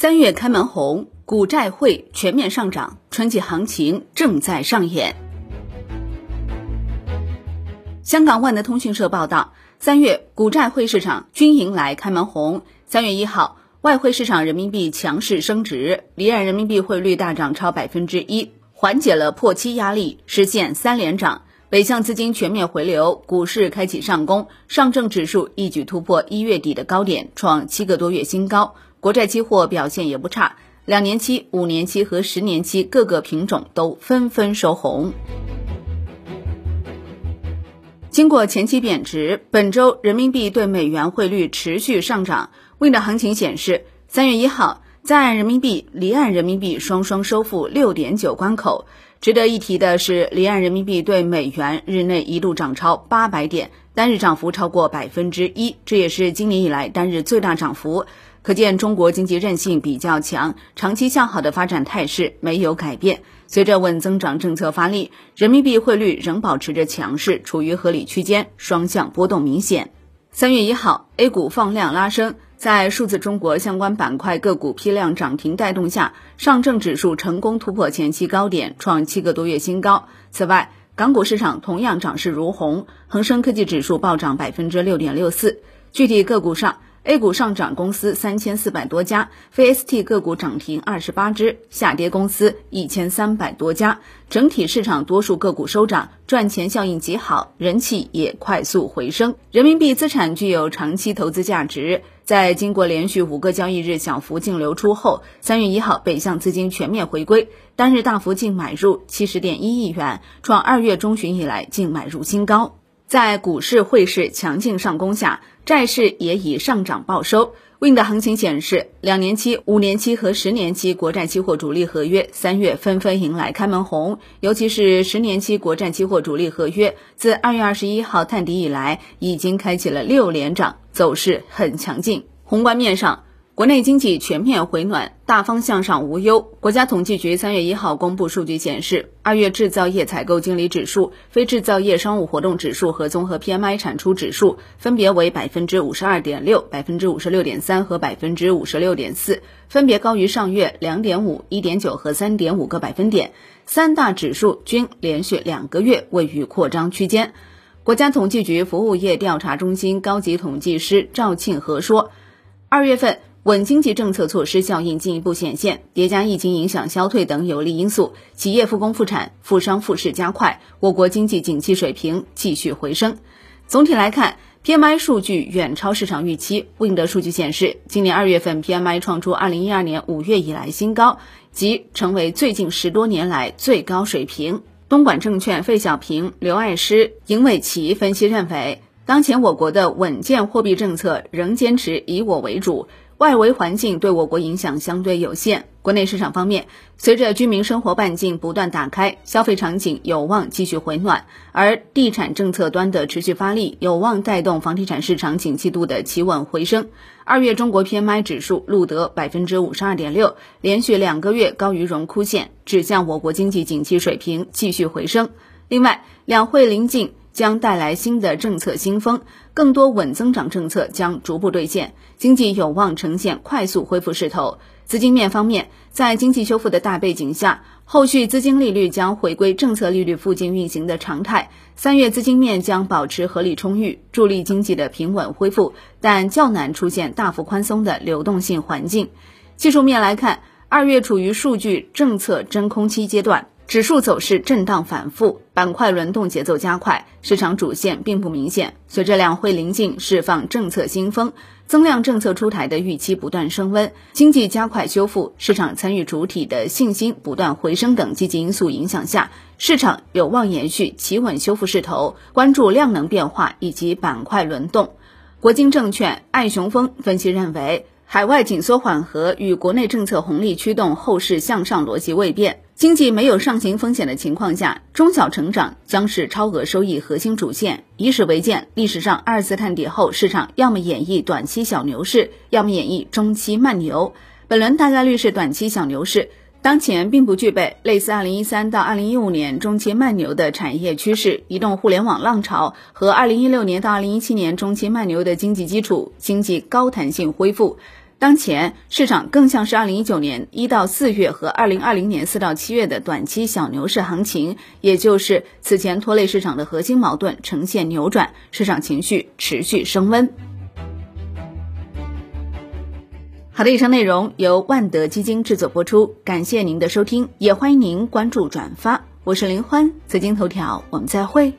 三月开门红，股债汇全面上涨，春季行情正在上演。香港万德通讯社报道，三月股债汇市场均迎来开门红。三月一号，外汇市场人民币强势升值，离岸人民币汇率大涨超百分之一，缓解了破七压力，实现三连涨。北向资金全面回流，股市开启上攻，上证指数一举突破一月底的高点，创七个多月新高。国债期货表现也不差，两年期、五年期和十年期各个品种都纷纷收红。经过前期贬值，本周人民币对美元汇率持续上涨。Wind 行情显示，三月一号，在岸人民币、离岸人民币双双收复六点九关口。值得一提的是，离岸人民币对美元日内一度涨超八百点，单日涨幅超过百分之一，这也是今年以来单日最大涨幅。可见中国经济韧性比较强，长期向好的发展态势没有改变。随着稳增长政策发力，人民币汇率仍保持着强势，处于合理区间，双向波动明显。三月一号，A 股放量拉升，在数字中国相关板块个股批量涨停带动下，上证指数成功突破前期高点，创七个多月新高。此外，港股市场同样涨势如虹，恒生科技指数暴涨百分之六点六四。具体个股上。A 股上涨公司三千四百多家，非 ST 个股涨停二十八只，下跌公司一千三百多家。整体市场多数个股收涨，赚钱效应极好，人气也快速回升。人民币资产具有长期投资价值，在经过连续五个交易日小幅净流出后，三月一号北向资金全面回归，单日大幅净买入七十点一亿元，创二月中旬以来净买入新高。在股市汇市强劲上攻下，债市也已上涨报收。Wind 行情显示，两年期、五年期和十年期国债期货主力合约三月纷纷迎来开门红，尤其是十年期国债期货主力合约，自二月二十一号探底以来，已经开启了六连涨，走势很强劲。宏观面上。国内经济全面回暖，大方向上无忧。国家统计局三月一号公布数据显示，二月制造业采购经理指数、非制造业商务活动指数和综合 PMI 产出指数分别为百分之五十二点六、百分之五十六点三和百分之五十六点四，分别高于上月两点五、一点九和三点五个百分点。三大指数均连续两个月位于扩张区间。国家统计局服务业调查中心高级统计师赵庆和说，二月份。稳经济政策措施效应进一步显现，叠加疫情影响消退等有利因素，企业复工复产、复商复市加快，我国经济景气水平继续回升。总体来看，PMI 数据远超市场预期。Wind 数据显示，今年二月份 PMI 创出二零一二年五月以来新高，即成为最近十多年来最高水平。东莞证券费小平、刘爱诗、尹伟奇分析认为，当前我国的稳健货币政策仍坚持以我为主。外围环境对我国影响相对有限。国内市场方面，随着居民生活半径不断打开，消费场景有望继续回暖，而地产政策端的持续发力，有望带动房地产市场景气度的企稳回升。二月中国 PMI 指数录得百分之五十二点六，连续两个月高于荣枯线，指向我国经济景气水平继续回升。另外，两会临近。将带来新的政策新风，更多稳增长政策将逐步兑现，经济有望呈现快速恢复势头。资金面方面，在经济修复的大背景下，后续资金利率将回归政策利率附近运行的常态。三月资金面将保持合理充裕，助力经济的平稳恢复，但较难出现大幅宽松的流动性环境。技术面来看，二月处于数据政策真空期阶段。指数走势震荡反复，板块轮动节奏加快，市场主线并不明显。随着两会临近，释放政策新风，增量政策出台的预期不断升温，经济加快修复，市场参与主体的信心不断回升等积极因素影响下，市场有望延续企稳修复势头。关注量能变化以及板块轮动。国金证券艾雄峰分析认为，海外紧缩缓和与国内政策红利驱动后市向上逻辑未变。经济没有上行风险的情况下，中小成长将是超额收益核心主线。以史为鉴，历史上二次探底后，市场要么演绎短期小牛市，要么演绎中期慢牛。本轮大概率是短期小牛市，当前并不具备类似二零一三到二零一五年中期慢牛的产业趋势、移动互联网浪潮和二零一六年到二零一七年中期慢牛的经济基础，经济高弹性恢复。当前市场更像是二零一九年一到四月和二零二零年四到七月的短期小牛市行情，也就是此前拖累市场的核心矛盾呈现扭转，市场情绪持续升温。好的，以上内容由万德基金制作播出，感谢您的收听，也欢迎您关注转发。我是林欢，财经头条，我们再会。